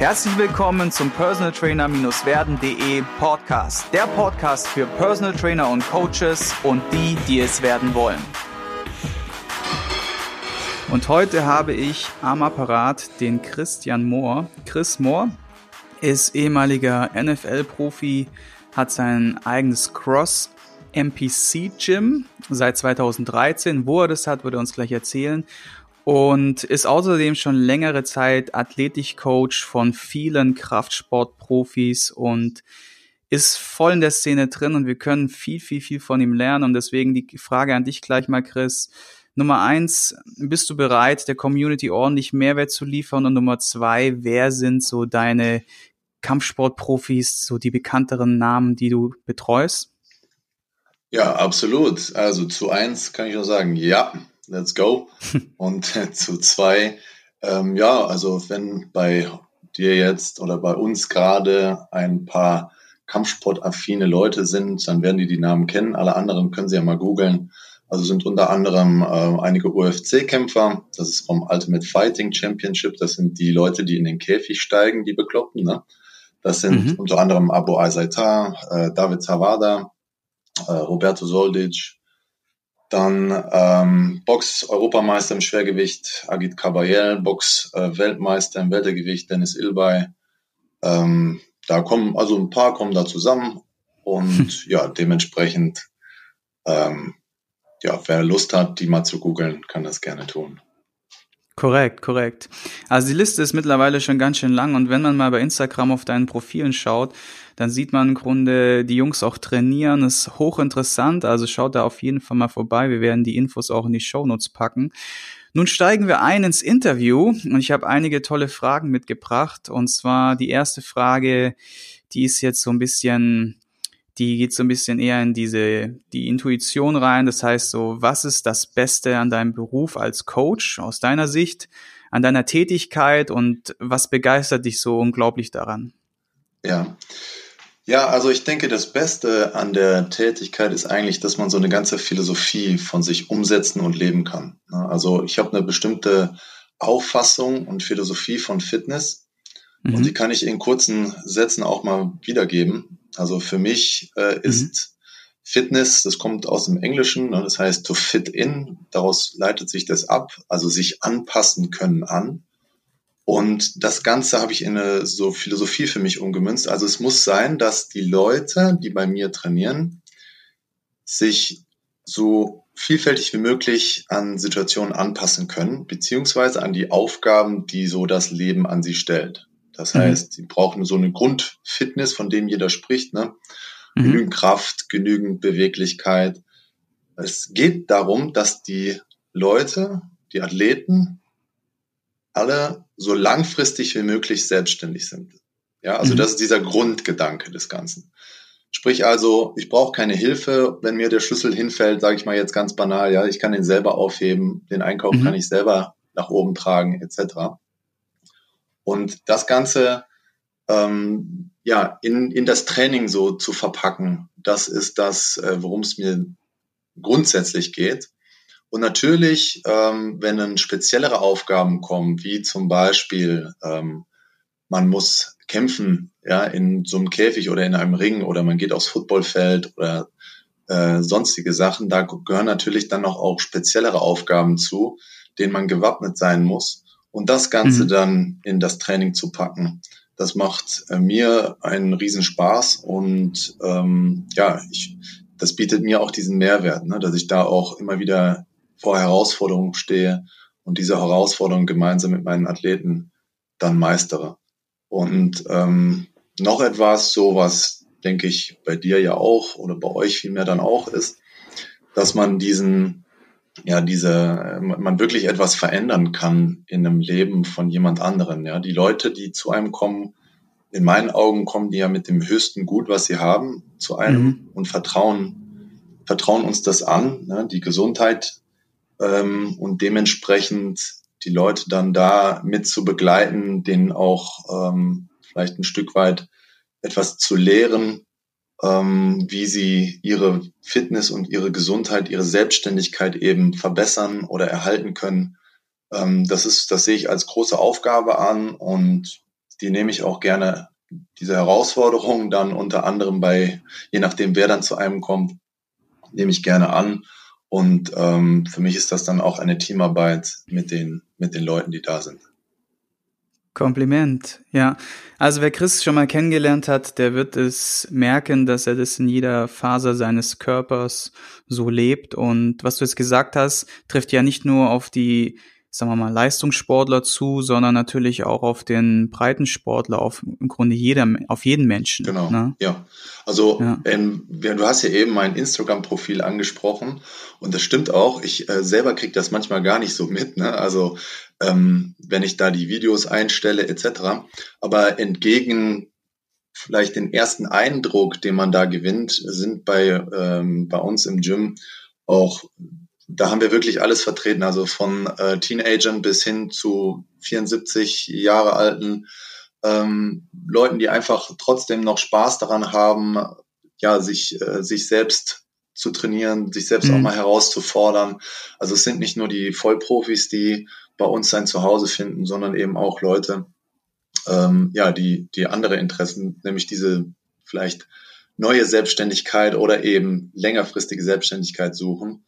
Herzlich willkommen zum Personal Trainer-werden.de Podcast. Der Podcast für Personal Trainer und Coaches und die, die es werden wollen. Und heute habe ich am Apparat den Christian Mohr. Chris Mohr ist ehemaliger NFL-Profi, hat sein eigenes Cross MPC Gym seit 2013. Wo er das hat, würde er uns gleich erzählen und ist außerdem schon längere Zeit Athletikcoach von vielen Kraftsportprofis und ist voll in der Szene drin und wir können viel, viel, viel von ihm lernen. Und deswegen die Frage an dich gleich mal, Chris. Nummer eins, bist du bereit, der Community ordentlich Mehrwert zu liefern? Und Nummer zwei, wer sind so deine Kampfsportprofis, so die bekannteren Namen, die du betreust? Ja, absolut. Also zu eins kann ich nur sagen, ja, let's go. Und zu zwei, ähm, ja, also wenn bei dir jetzt oder bei uns gerade ein paar Kampfsportaffine Leute sind, dann werden die die Namen kennen. Alle anderen können sie ja mal googeln. Also sind unter anderem äh, einige UFC-Kämpfer. Das ist vom Ultimate Fighting Championship. Das sind die Leute, die in den Käfig steigen, die Bekloppten. Ne? Das sind mhm. unter anderem Abu Aizaitar, äh, David Zawada, äh, Roberto Soldic, dann ähm, Box-Europameister im Schwergewicht Agit Kabayel, Box-Weltmeister im Weltergewicht Dennis Ilbay. Ähm, da kommen, also ein paar kommen da zusammen und ja, dementsprechend, ähm, ja, wer Lust hat, die mal zu googeln, kann das gerne tun. Korrekt, korrekt. Also die Liste ist mittlerweile schon ganz schön lang und wenn man mal bei Instagram auf deinen Profilen schaut, dann sieht man im Grunde die Jungs auch trainieren. Ist hochinteressant, also schaut da auf jeden Fall mal vorbei. Wir werden die Infos auch in die Shownotes packen. Nun steigen wir ein ins Interview und ich habe einige tolle Fragen mitgebracht. Und zwar die erste Frage, die ist jetzt so ein bisschen die geht so ein bisschen eher in diese, die Intuition rein. Das heißt so, was ist das Beste an deinem Beruf als Coach aus deiner Sicht, an deiner Tätigkeit und was begeistert dich so unglaublich daran? Ja. Ja, also ich denke, das Beste an der Tätigkeit ist eigentlich, dass man so eine ganze Philosophie von sich umsetzen und leben kann. Also ich habe eine bestimmte Auffassung und Philosophie von Fitness mhm. und die kann ich in kurzen Sätzen auch mal wiedergeben. Also für mich äh, ist mhm. Fitness, das kommt aus dem Englischen, ne, das heißt to fit in, daraus leitet sich das ab, also sich anpassen können an. Und das Ganze habe ich in eine so Philosophie für mich umgemünzt. Also es muss sein, dass die Leute, die bei mir trainieren, sich so vielfältig wie möglich an Situationen anpassen können, beziehungsweise an die Aufgaben, die so das Leben an sie stellt. Das mhm. heißt, sie brauchen so eine Grundfitness, von dem jeder spricht, ne? Mhm. Genügend Kraft, genügend Beweglichkeit. Es geht darum, dass die Leute, die Athleten, alle so langfristig wie möglich selbstständig sind. Ja, also mhm. das ist dieser Grundgedanke des Ganzen. Sprich also, ich brauche keine Hilfe, wenn mir der Schlüssel hinfällt, sage ich mal jetzt ganz banal, ja, ich kann den selber aufheben, den Einkauf mhm. kann ich selber nach oben tragen, etc. Und das Ganze ähm, ja in, in das Training so zu verpacken, das ist das, äh, worum es mir grundsätzlich geht. Und natürlich, ähm, wenn dann speziellere Aufgaben kommen, wie zum Beispiel ähm, man muss kämpfen, ja, in so einem Käfig oder in einem Ring oder man geht aufs Footballfeld oder äh, sonstige Sachen, da gehören natürlich dann noch auch speziellere Aufgaben zu, denen man gewappnet sein muss. Und das Ganze mhm. dann in das Training zu packen, das macht äh, mir einen Riesenspaß und ähm, ja, ich, das bietet mir auch diesen Mehrwert, ne, dass ich da auch immer wieder vor Herausforderungen stehe und diese Herausforderungen gemeinsam mit meinen Athleten dann meistere. Und ähm, noch etwas, so was denke ich bei dir ja auch oder bei euch vielmehr dann auch ist, dass man diesen ja, diese, man wirklich etwas verändern kann in einem Leben von jemand anderen. Ja, die Leute, die zu einem kommen, in meinen Augen kommen die ja mit dem höchsten Gut, was sie haben, zu einem mhm. und vertrauen, vertrauen uns das an, ne, die Gesundheit ähm, und dementsprechend die Leute dann da mit zu begleiten, denen auch ähm, vielleicht ein Stück weit etwas zu lehren, ähm, wie sie ihre Fitness und ihre Gesundheit, ihre Selbstständigkeit eben verbessern oder erhalten können. Ähm, das ist, das sehe ich als große Aufgabe an und die nehme ich auch gerne, diese Herausforderungen dann unter anderem bei, je nachdem wer dann zu einem kommt, nehme ich gerne an. Und ähm, für mich ist das dann auch eine Teamarbeit mit den, mit den Leuten, die da sind. Kompliment, ja. Also wer Chris schon mal kennengelernt hat, der wird es merken, dass er das in jeder Faser seines Körpers so lebt. Und was du jetzt gesagt hast, trifft ja nicht nur auf die sagen wir mal, Leistungssportler zu, sondern natürlich auch auf den Breitensportler, auf im Grunde jeder, auf jeden Menschen. Genau. Ne? Ja. Also ja. Ähm, du hast ja eben mein Instagram-Profil angesprochen und das stimmt auch. Ich äh, selber kriege das manchmal gar nicht so mit. Ne? Also ähm, wenn ich da die Videos einstelle etc. Aber entgegen vielleicht den ersten Eindruck, den man da gewinnt, sind bei, ähm, bei uns im Gym auch da haben wir wirklich alles vertreten, also von äh, Teenagern bis hin zu 74 Jahre alten ähm, Leuten, die einfach trotzdem noch Spaß daran haben, ja, sich, äh, sich selbst zu trainieren, sich selbst mhm. auch mal herauszufordern. Also es sind nicht nur die Vollprofis, die bei uns sein Zuhause finden, sondern eben auch Leute, ähm, ja, die, die andere Interessen, nämlich diese vielleicht neue Selbstständigkeit oder eben längerfristige Selbstständigkeit suchen.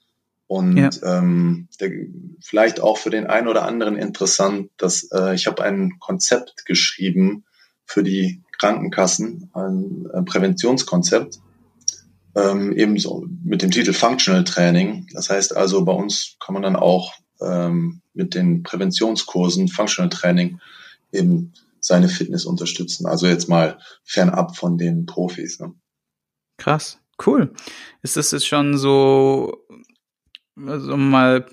Und ja. ähm, der, vielleicht auch für den einen oder anderen interessant, dass äh, ich habe ein Konzept geschrieben für die Krankenkassen, ein, ein Präventionskonzept, ähm, ebenso mit dem Titel Functional Training. Das heißt also, bei uns kann man dann auch ähm, mit den Präventionskursen Functional Training eben seine Fitness unterstützen. Also jetzt mal fernab von den Profis. Ne? Krass, cool. Ist das jetzt schon so also mal,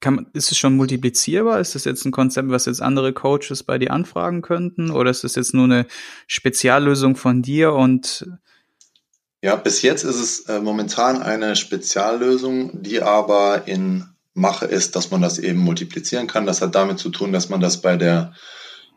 kann, ist es schon multiplizierbar? Ist das jetzt ein Konzept, was jetzt andere Coaches bei dir anfragen könnten? Oder ist das jetzt nur eine Speziallösung von dir und ja, bis jetzt ist es äh, momentan eine Speziallösung, die aber in Mache ist, dass man das eben multiplizieren kann. Das hat damit zu tun, dass man das bei der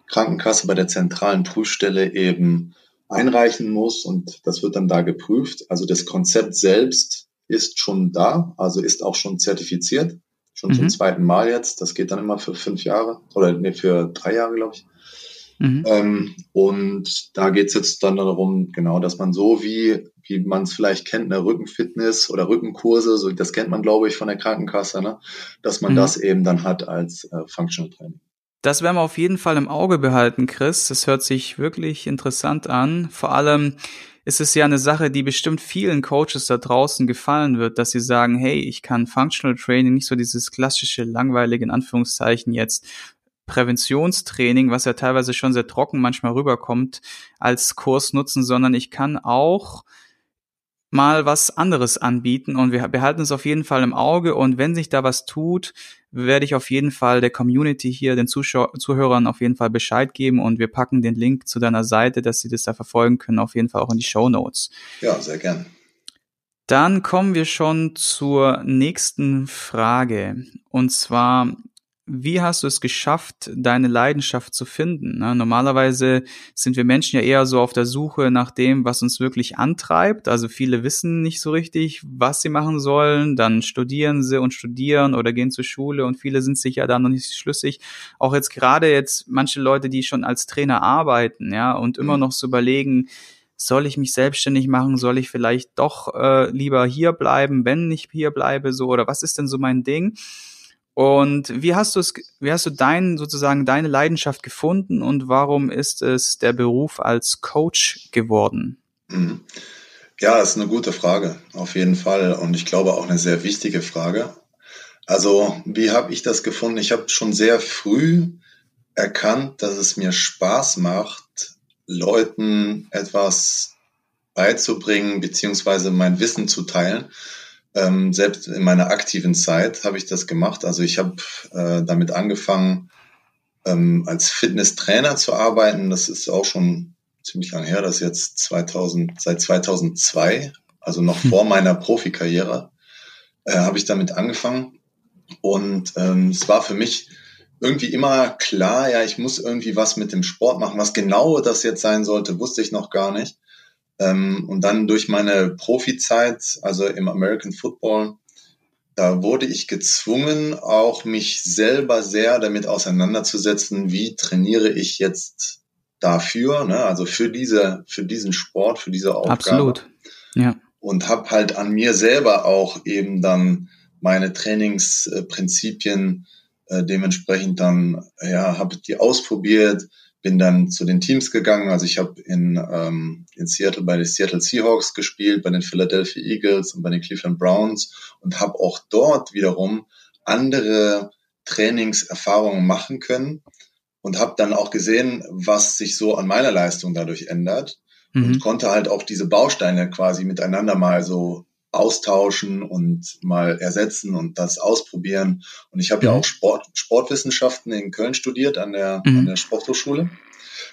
Krankenkasse, bei der zentralen Prüfstelle eben einreichen muss und das wird dann da geprüft. Also das Konzept selbst ist schon da, also ist auch schon zertifiziert, schon mhm. zum zweiten Mal jetzt. Das geht dann immer für fünf Jahre oder nee, für drei Jahre, glaube ich. Mhm. Ähm, und da geht es jetzt dann darum, genau, dass man so wie, wie man es vielleicht kennt, eine Rückenfitness oder Rückenkurse, so das kennt man, glaube ich, von der Krankenkasse, ne? dass man mhm. das eben dann hat als äh, Functional Training. Das werden wir auf jeden Fall im Auge behalten, Chris. Das hört sich wirklich interessant an. Vor allem, ist es ja eine Sache, die bestimmt vielen Coaches da draußen gefallen wird, dass sie sagen, hey, ich kann Functional Training, nicht so dieses klassische, langweilige, in Anführungszeichen jetzt, Präventionstraining, was ja teilweise schon sehr trocken manchmal rüberkommt, als Kurs nutzen, sondern ich kann auch mal was anderes anbieten. Und wir behalten es auf jeden Fall im Auge. Und wenn sich da was tut, werde ich auf jeden Fall der Community hier, den Zuschau Zuhörern auf jeden Fall Bescheid geben und wir packen den Link zu deiner Seite, dass sie das da verfolgen können, auf jeden Fall auch in die Show Notes. Ja, sehr gern. Dann kommen wir schon zur nächsten Frage und zwar wie hast du es geschafft, deine Leidenschaft zu finden? Ne? Normalerweise sind wir Menschen ja eher so auf der Suche nach dem, was uns wirklich antreibt. Also viele wissen nicht so richtig, was sie machen sollen. Dann studieren sie und studieren oder gehen zur Schule und viele sind sich ja da noch nicht schlüssig. Auch jetzt gerade jetzt manche Leute, die schon als Trainer arbeiten, ja, und immer mhm. noch so überlegen, soll ich mich selbstständig machen? Soll ich vielleicht doch äh, lieber hier bleiben, wenn ich hier bleibe? So oder was ist denn so mein Ding? Und wie hast du es, wie hast du dein, sozusagen deine Leidenschaft gefunden und warum ist es der Beruf als Coach geworden? Ja, ist eine gute Frage, auf jeden Fall. Und ich glaube auch eine sehr wichtige Frage. Also, wie habe ich das gefunden? Ich habe schon sehr früh erkannt, dass es mir Spaß macht, Leuten etwas beizubringen, beziehungsweise mein Wissen zu teilen. Ähm, selbst in meiner aktiven Zeit habe ich das gemacht. Also ich habe äh, damit angefangen, ähm, als Fitnesstrainer zu arbeiten. Das ist auch schon ziemlich lang her. Das ist jetzt 2000, seit 2002, also noch hm. vor meiner Profikarriere, äh, habe ich damit angefangen. Und ähm, es war für mich irgendwie immer klar, ja, ich muss irgendwie was mit dem Sport machen. Was genau das jetzt sein sollte, wusste ich noch gar nicht. Ähm, und dann durch meine Profizeit, also im American Football, da wurde ich gezwungen, auch mich selber sehr damit auseinanderzusetzen, wie trainiere ich jetzt dafür, ne? also für diese, für diesen Sport, für diese Aufgabe. Absolut. Ja. Und habe halt an mir selber auch eben dann meine Trainingsprinzipien äh, dementsprechend dann, ja, habe die ausprobiert, bin dann zu den Teams gegangen. Also ich habe in, ähm, in Seattle bei den Seattle Seahawks gespielt, bei den Philadelphia Eagles und bei den Cleveland Browns und habe auch dort wiederum andere Trainingserfahrungen machen können und habe dann auch gesehen, was sich so an meiner Leistung dadurch ändert mhm. und konnte halt auch diese Bausteine quasi miteinander mal so austauschen und mal ersetzen und das ausprobieren. Und ich habe mhm. ja auch Sport, Sportwissenschaften in Köln studiert an der, mhm. an der Sporthochschule.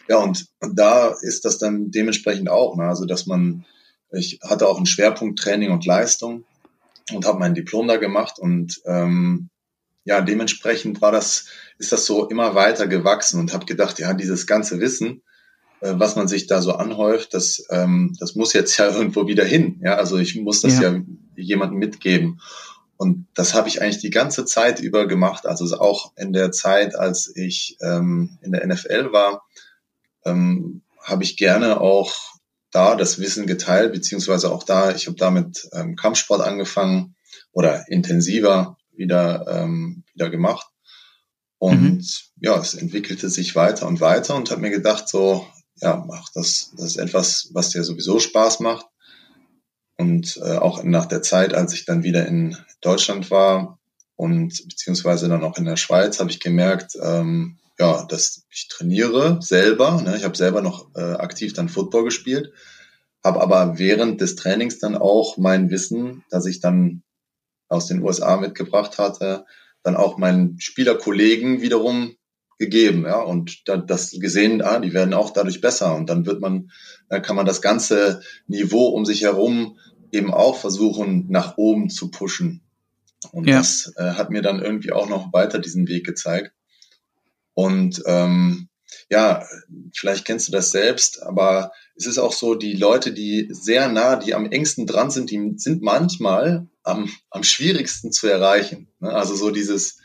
Ja, und, da ist das dann dementsprechend auch, ne? also dass man, ich hatte auch einen Schwerpunkt Training und Leistung und habe mein Diplom da gemacht und ähm, ja, dementsprechend war das, ist das so immer weiter gewachsen und habe gedacht, ja, dieses ganze Wissen, was man sich da so anhäuft, das, ähm, das muss jetzt ja irgendwo wieder hin. Ja, also ich muss das ja, ja jemandem mitgeben. Und das habe ich eigentlich die ganze Zeit über gemacht. Also auch in der Zeit, als ich ähm, in der NFL war, ähm, habe ich gerne auch da das Wissen geteilt, beziehungsweise auch da, ich habe da mit ähm, Kampfsport angefangen oder intensiver wieder, ähm, wieder gemacht. Und mhm. ja, es entwickelte sich weiter und weiter und habe mir gedacht, so, ja, mach das, das ist etwas, was dir sowieso Spaß macht. Und äh, auch nach der Zeit, als ich dann wieder in Deutschland war und beziehungsweise dann auch in der Schweiz, habe ich gemerkt, ähm, ja, dass ich trainiere selber. Ne? Ich habe selber noch äh, aktiv dann Football gespielt, habe aber während des Trainings dann auch mein Wissen, das ich dann aus den USA mitgebracht hatte, dann auch meinen Spielerkollegen wiederum gegeben, ja, und da, das gesehen, ah, die werden auch dadurch besser und dann wird man, dann kann man das ganze Niveau um sich herum eben auch versuchen, nach oben zu pushen. Und ja. das äh, hat mir dann irgendwie auch noch weiter diesen Weg gezeigt. Und ähm, ja, vielleicht kennst du das selbst, aber es ist auch so, die Leute, die sehr nah, die am engsten dran sind, die sind manchmal am, am schwierigsten zu erreichen. Ne? Also so dieses,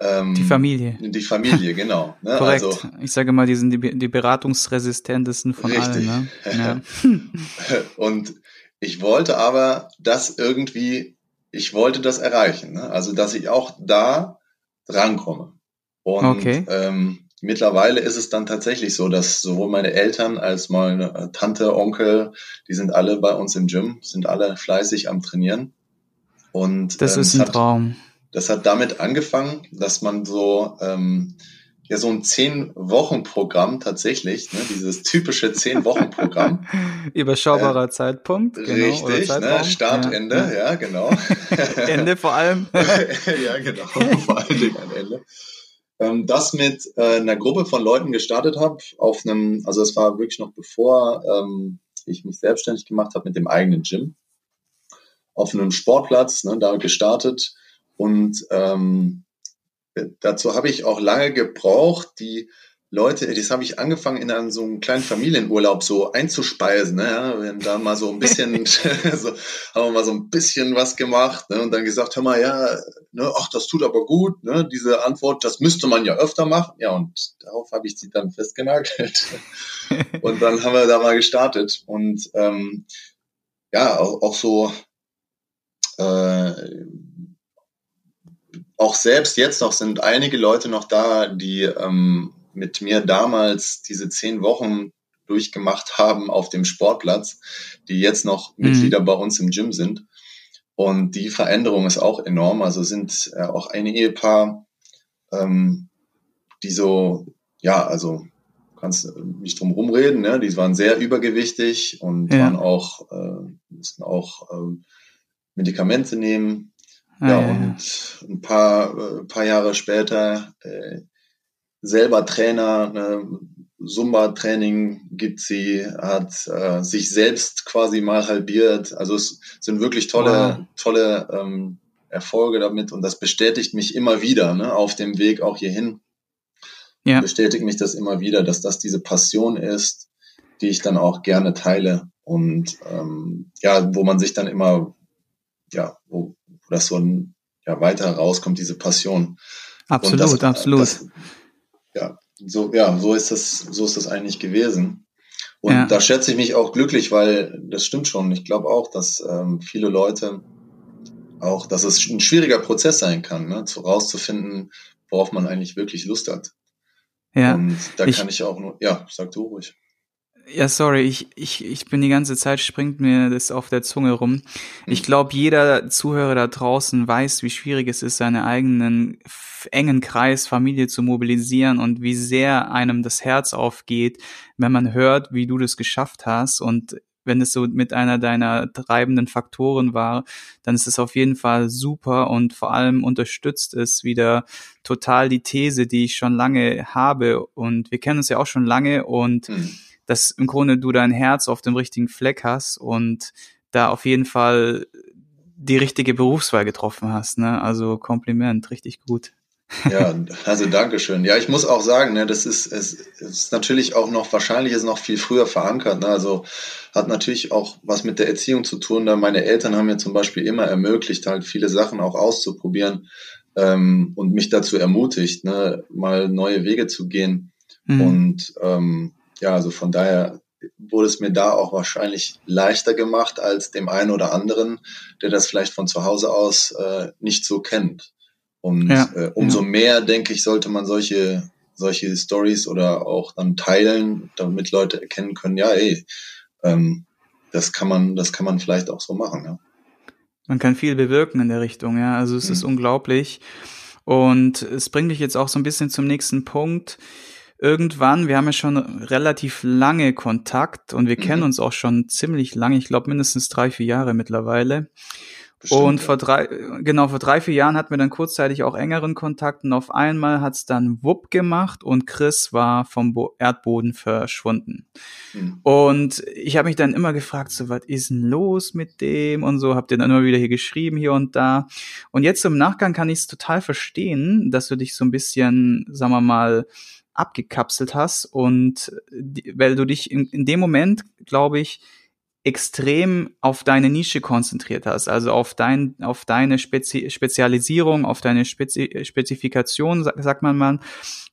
ähm, die Familie. Die Familie, genau. Ne? Korrekt. Also, ich sage mal, die sind die, die beratungsresistentesten von richtig. allen. Ne? Ja. Und ich wollte aber das irgendwie, ich wollte das erreichen. Ne? Also, dass ich auch da rankomme. Und okay. ähm, mittlerweile ist es dann tatsächlich so, dass sowohl meine Eltern als meine Tante, Onkel, die sind alle bei uns im Gym, sind alle fleißig am Trainieren. Und das ähm, ist ein hat, Traum das hat damit angefangen, dass man so ähm, ja so ein zehn-Wochen-Programm tatsächlich, ne, dieses typische zehn-Wochen-Programm. Überschaubarer äh, Zeitpunkt, genau. Richtig, ne, Start, ja, ja, ja genau. Ende vor allem. ja, genau, vor allen Dingen ein Ende. Ähm, das mit äh, einer Gruppe von Leuten gestartet habe, auf einem, also es war wirklich noch bevor ähm, ich mich selbstständig gemacht habe mit dem eigenen Gym, auf einem Sportplatz, ne, da gestartet, und ähm, dazu habe ich auch lange gebraucht, die Leute, das habe ich angefangen in einem, so einem kleinen Familienurlaub so einzuspeisen. Ne? Ja, wir haben da mal so ein bisschen, so, haben wir mal so ein bisschen was gemacht ne? und dann gesagt, hör mal, ja, ne, ach, das tut aber gut. Ne? Diese Antwort, das müsste man ja öfter machen. Ja, und darauf habe ich sie dann festgenagelt. und dann haben wir da mal gestartet. Und ähm, ja, auch, auch so äh, auch selbst jetzt noch sind einige Leute noch da, die ähm, mit mir damals diese zehn Wochen durchgemacht haben auf dem Sportplatz, die jetzt noch mhm. Mitglieder bei uns im Gym sind. Und die Veränderung ist auch enorm. Also sind äh, auch ein Ehepaar, ähm, die so, ja, also kannst nicht drum rumreden, ne? die waren sehr übergewichtig und ja. waren auch, äh, mussten auch äh, Medikamente nehmen Ah, ja, ja, und ein paar, äh, paar Jahre später äh, selber Trainer, ne, Zumba-Training gibt sie, hat äh, sich selbst quasi mal halbiert. Also es sind wirklich tolle, wow. tolle ähm, Erfolge damit und das bestätigt mich immer wieder ne, auf dem Weg auch hierhin. Ja. Bestätigt mich das immer wieder, dass das diese Passion ist, die ich dann auch gerne teile und ähm, ja, wo man sich dann immer, ja, wo, wo das so ein, ja, weiter rauskommt, diese Passion. Absolut, das, absolut. Das, ja, so, ja, so ist das, so ist das eigentlich gewesen. Und ja. da schätze ich mich auch glücklich, weil das stimmt schon. Ich glaube auch, dass ähm, viele Leute auch, dass es ein schwieriger Prozess sein kann, ne, zu rauszufinden, worauf man eigentlich wirklich Lust hat. Ja. Und da ich, kann ich auch nur, ja, sag du ruhig. Ja, sorry, ich, ich, ich bin die ganze Zeit, springt mir das auf der Zunge rum. Ich glaube, jeder Zuhörer da draußen weiß, wie schwierig es ist, seinen eigenen engen Kreis Familie zu mobilisieren und wie sehr einem das Herz aufgeht, wenn man hört, wie du das geschafft hast. Und wenn es so mit einer deiner treibenden Faktoren war, dann ist es auf jeden Fall super und vor allem unterstützt es wieder total die These, die ich schon lange habe. Und wir kennen uns ja auch schon lange und mhm dass im Grunde du dein Herz auf dem richtigen Fleck hast und da auf jeden Fall die richtige Berufswahl getroffen hast. Ne? Also Kompliment, richtig gut. Ja, also Dankeschön. Ja, ich muss auch sagen, ne, das ist, es ist natürlich auch noch, wahrscheinlich ist noch viel früher verankert. Ne? Also hat natürlich auch was mit der Erziehung zu tun. Da meine Eltern haben mir zum Beispiel immer ermöglicht, halt viele Sachen auch auszuprobieren ähm, und mich dazu ermutigt, ne, mal neue Wege zu gehen. Mhm. Und ähm, ja, also von daher wurde es mir da auch wahrscheinlich leichter gemacht als dem einen oder anderen, der das vielleicht von zu Hause aus äh, nicht so kennt. Und ja, äh, umso ja. mehr, denke ich, sollte man solche, solche Stories oder auch dann teilen, damit Leute erkennen können, ja, ey, ähm, das kann man, das kann man vielleicht auch so machen, ja. Man kann viel bewirken in der Richtung, ja. Also es mhm. ist unglaublich. Und es bringt mich jetzt auch so ein bisschen zum nächsten Punkt irgendwann, wir haben ja schon relativ lange Kontakt und wir mhm. kennen uns auch schon ziemlich lange, ich glaube mindestens drei, vier Jahre mittlerweile. Bestimmt, und vor drei, genau, vor drei, vier Jahren hatten wir dann kurzzeitig auch engeren Kontakt und auf einmal hat's dann Wupp gemacht und Chris war vom Bo Erdboden verschwunden. Mhm. Und ich habe mich dann immer gefragt, so, was ist denn los mit dem und so, habt ihr dann immer wieder hier geschrieben, hier und da. Und jetzt im Nachgang kann ich es total verstehen, dass du dich so ein bisschen, sagen wir mal, abgekapselt hast und weil du dich in, in dem Moment, glaube ich, extrem auf deine Nische konzentriert hast, also auf dein, auf deine Spezi Spezialisierung, auf deine Spezi Spezifikation, sagt man mal.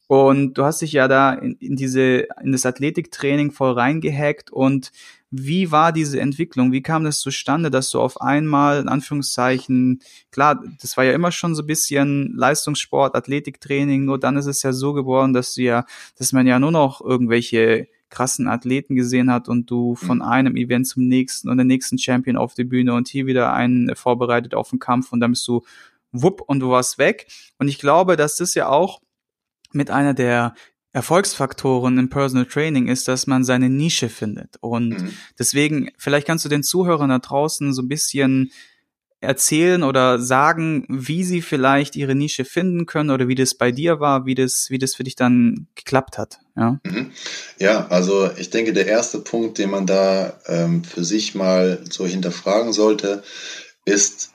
Und du hast dich ja da in, in diese, in das Athletiktraining voll reingehackt und wie war diese Entwicklung? Wie kam das zustande, dass du auf einmal, in Anführungszeichen, klar, das war ja immer schon so ein bisschen Leistungssport, Athletiktraining, nur dann ist es ja so geworden, dass du ja, dass man ja nur noch irgendwelche krassen Athleten gesehen hat und du von mhm. einem Event zum nächsten und der nächsten Champion auf die Bühne und hier wieder einen vorbereitet auf den Kampf und dann bist du wupp und du warst weg. Und ich glaube, dass das ja auch mit einer der Erfolgsfaktoren im Personal Training ist, dass man seine Nische findet. Und mhm. deswegen, vielleicht kannst du den Zuhörern da draußen so ein bisschen erzählen oder sagen, wie sie vielleicht ihre Nische finden können oder wie das bei dir war, wie das, wie das für dich dann geklappt hat. Ja, mhm. ja also ich denke, der erste Punkt, den man da ähm, für sich mal so hinterfragen sollte, ist,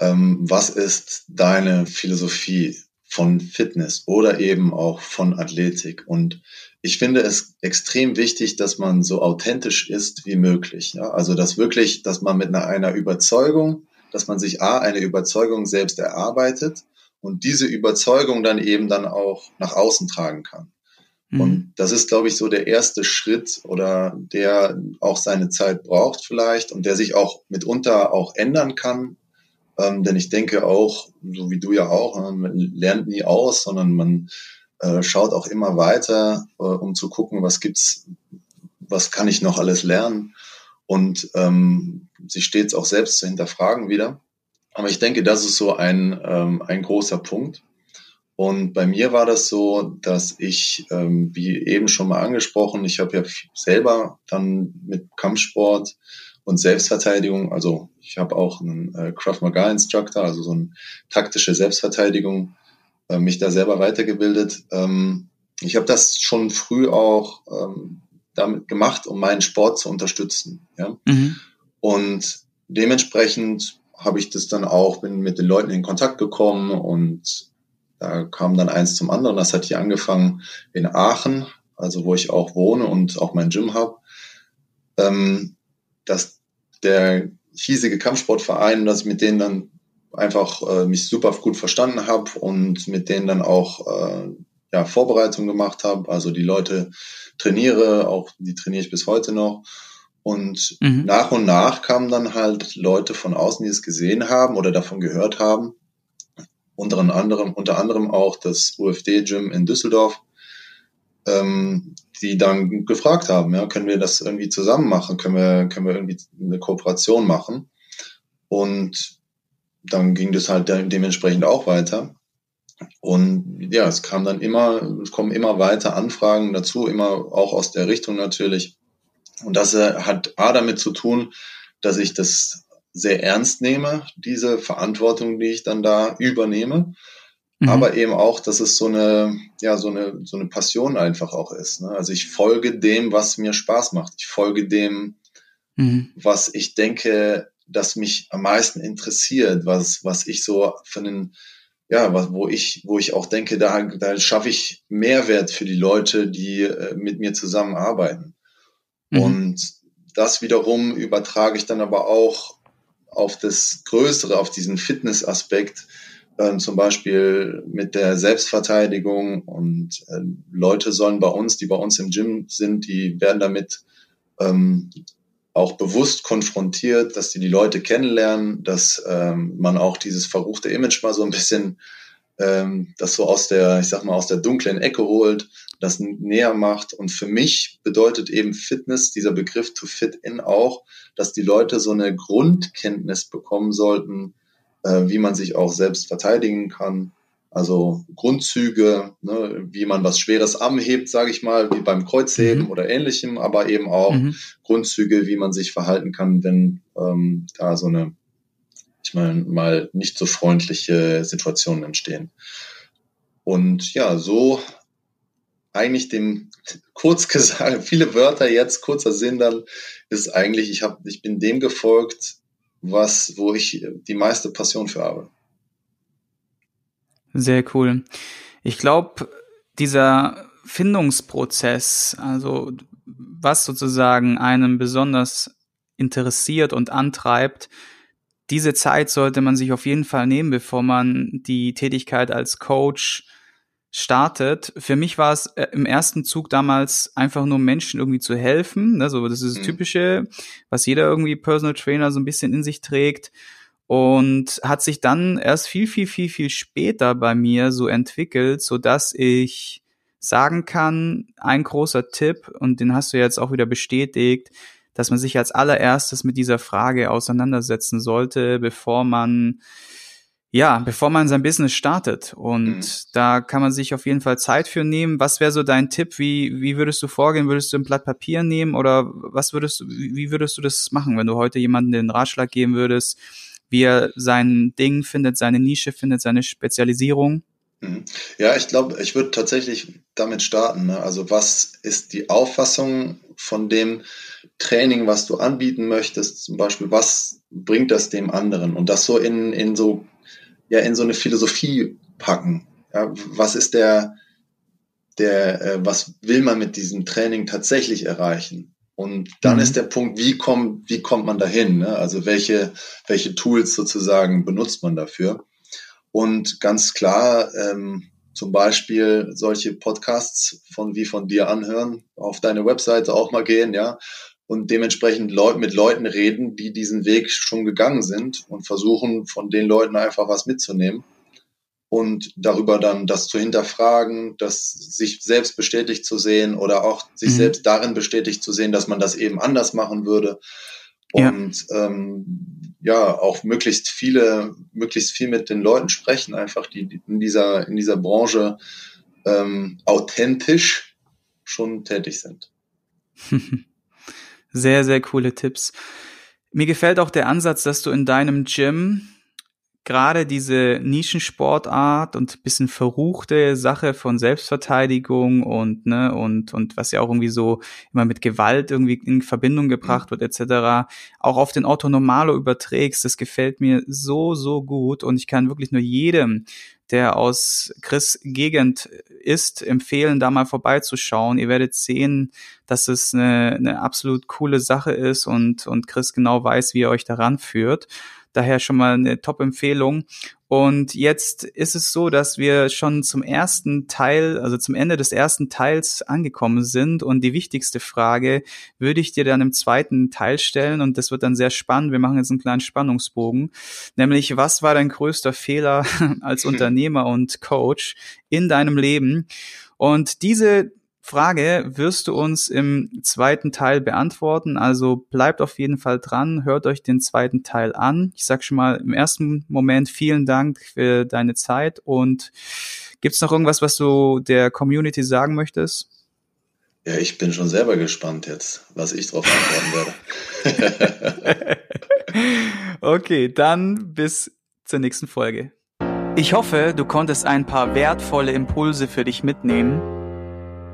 ähm, was ist deine Philosophie? Von Fitness oder eben auch von Athletik. Und ich finde es extrem wichtig, dass man so authentisch ist wie möglich. Ja? Also dass wirklich, dass man mit einer, einer Überzeugung, dass man sich A, eine Überzeugung selbst erarbeitet und diese Überzeugung dann eben dann auch nach außen tragen kann. Mhm. Und das ist, glaube ich, so der erste Schritt oder der auch seine Zeit braucht vielleicht und der sich auch mitunter auch ändern kann ähm, denn ich denke auch, so wie du ja auch, ne, man lernt nie aus, sondern man äh, schaut auch immer weiter, äh, um zu gucken, was gibt's, was kann ich noch alles lernen und ähm, sich stets auch selbst zu hinterfragen wieder. Aber ich denke, das ist so ein, ähm, ein großer Punkt. Und bei mir war das so, dass ich, ähm, wie eben schon mal angesprochen, ich habe ja selber dann mit Kampfsport und Selbstverteidigung. Also ich habe auch einen äh, Krav Maga Instructor, also so eine taktische Selbstverteidigung, äh, mich da selber weitergebildet. Ähm, ich habe das schon früh auch ähm, damit gemacht, um meinen Sport zu unterstützen. Ja? Mhm. Und dementsprechend habe ich das dann auch, bin mit den Leuten in Kontakt gekommen und da kam dann eins zum anderen. Das hat hier angefangen in Aachen, also wo ich auch wohne und auch mein Gym habe. Ähm, dass der hiesige Kampfsportverein, dass ich mit denen dann einfach äh, mich super gut verstanden habe und mit denen dann auch äh, ja, Vorbereitung gemacht habe, also die Leute trainiere, auch die trainiere ich bis heute noch. Und mhm. nach und nach kamen dann halt Leute von außen, die es gesehen haben oder davon gehört haben. Unter anderem, unter anderem auch das UFD-Gym in Düsseldorf, ähm, die dann gefragt haben, ja, können wir das irgendwie zusammen machen? Können wir, können wir irgendwie eine Kooperation machen? Und dann ging das halt dementsprechend auch weiter. Und ja, es kam dann immer, es kommen immer weiter Anfragen dazu, immer auch aus der Richtung natürlich. Und das äh, hat A damit zu tun, dass ich das sehr ernst nehme, diese Verantwortung, die ich dann da übernehme. Mhm. Aber eben auch, dass es so eine, ja, so eine, so eine Passion einfach auch ist. Ne? Also ich folge dem, was mir Spaß macht. Ich folge dem, mhm. was ich denke, das mich am meisten interessiert, was, was ich so für einen, ja, was, wo ich, wo ich auch denke, da, da schaffe ich Mehrwert für die Leute, die äh, mit mir zusammenarbeiten. Mhm. Und das wiederum übertrage ich dann aber auch auf das Größere, auf diesen Fitnessaspekt, äh, zum Beispiel mit der Selbstverteidigung und äh, Leute sollen bei uns, die bei uns im Gym sind, die werden damit ähm, auch bewusst konfrontiert, dass die die Leute kennenlernen, dass ähm, man auch dieses verruchte Image mal so ein bisschen ähm, das so aus der, ich sag mal, aus der dunklen Ecke holt, das näher macht. Und für mich bedeutet eben Fitness, dieser Begriff to fit in auch, dass die Leute so eine Grundkenntnis bekommen sollten, äh, wie man sich auch selbst verteidigen kann, also Grundzüge, ne, wie man was Schweres anhebt, sage ich mal, wie beim Kreuzheben mhm. oder ähnlichem, aber eben auch mhm. Grundzüge, wie man sich verhalten kann, wenn ähm, da so eine, ich meine, mal nicht so freundliche Situationen entstehen. Und ja, so eigentlich dem kurz gesagt, viele Wörter jetzt, kurzer Sinn dann, ist eigentlich, ich habe, ich bin dem gefolgt, was, wo ich die meiste Passion für habe. Sehr cool. Ich glaube, dieser Findungsprozess, also was sozusagen einem besonders interessiert und antreibt, diese Zeit sollte man sich auf jeden Fall nehmen, bevor man die Tätigkeit als Coach startet. Für mich war es äh, im ersten Zug damals einfach nur Menschen irgendwie zu helfen. Also das ist das mhm. Typische, was jeder irgendwie Personal Trainer so ein bisschen in sich trägt und hat sich dann erst viel, viel, viel, viel später bei mir so entwickelt, so dass ich sagen kann, ein großer Tipp, und den hast du jetzt auch wieder bestätigt, dass man sich als allererstes mit dieser Frage auseinandersetzen sollte, bevor man ja, bevor man sein Business startet. Und mhm. da kann man sich auf jeden Fall Zeit für nehmen. Was wäre so dein Tipp? Wie, wie würdest du vorgehen? Würdest du ein Blatt Papier nehmen oder was würdest du, wie würdest du das machen, wenn du heute jemanden den Ratschlag geben würdest? wie er sein Ding findet, seine Nische findet, seine Spezialisierung? Mhm. Ja, ich glaube, ich würde tatsächlich damit starten. Ne? Also was ist die Auffassung von dem Training, was du anbieten möchtest? Zum Beispiel, was bringt das dem anderen? Und das so in, in so, ja, in so eine Philosophie packen. Ja, was ist der, der, äh, was will man mit diesem Training tatsächlich erreichen? Und dann mhm. ist der Punkt, wie kommt, wie kommt man dahin? Ne? Also welche, welche Tools sozusagen benutzt man dafür? Und ganz klar, ähm, zum Beispiel solche Podcasts von wie von dir anhören, auf deine Webseite auch mal gehen, ja, und dementsprechend Leut mit Leuten reden, die diesen Weg schon gegangen sind und versuchen, von den Leuten einfach was mitzunehmen und darüber dann das zu hinterfragen, das sich selbst bestätigt zu sehen oder auch sich mhm. selbst darin bestätigt zu sehen, dass man das eben anders machen würde. Und ja. Ähm, ja, auch möglichst viele, möglichst viel mit den Leuten sprechen, einfach die in dieser, in dieser Branche ähm, authentisch schon tätig sind. Sehr, sehr coole Tipps. Mir gefällt auch der Ansatz, dass du in deinem Gym gerade diese Nischensportart und bisschen verruchte Sache von Selbstverteidigung und ne und und was ja auch irgendwie so immer mit Gewalt irgendwie in Verbindung gebracht wird etc. auch auf den Autonomalo überträgst, das gefällt mir so so gut und ich kann wirklich nur jedem der aus Chris Gegend ist, empfehlen, da mal vorbeizuschauen. Ihr werdet sehen, dass es eine, eine absolut coole Sache ist und, und Chris genau weiß, wie er euch daran führt. Daher schon mal eine Top-Empfehlung. Und jetzt ist es so, dass wir schon zum ersten Teil, also zum Ende des ersten Teils angekommen sind. Und die wichtigste Frage würde ich dir dann im zweiten Teil stellen. Und das wird dann sehr spannend. Wir machen jetzt einen kleinen Spannungsbogen. Nämlich, was war dein größter Fehler als Unternehmer und Coach in deinem Leben? Und diese Frage wirst du uns im zweiten Teil beantworten. Also bleibt auf jeden Fall dran, hört euch den zweiten Teil an. Ich sage schon mal im ersten Moment vielen Dank für deine Zeit und gibt's noch irgendwas, was du der Community sagen möchtest? Ja, ich bin schon selber gespannt jetzt, was ich darauf antworten werde. okay, dann bis zur nächsten Folge. Ich hoffe, du konntest ein paar wertvolle Impulse für dich mitnehmen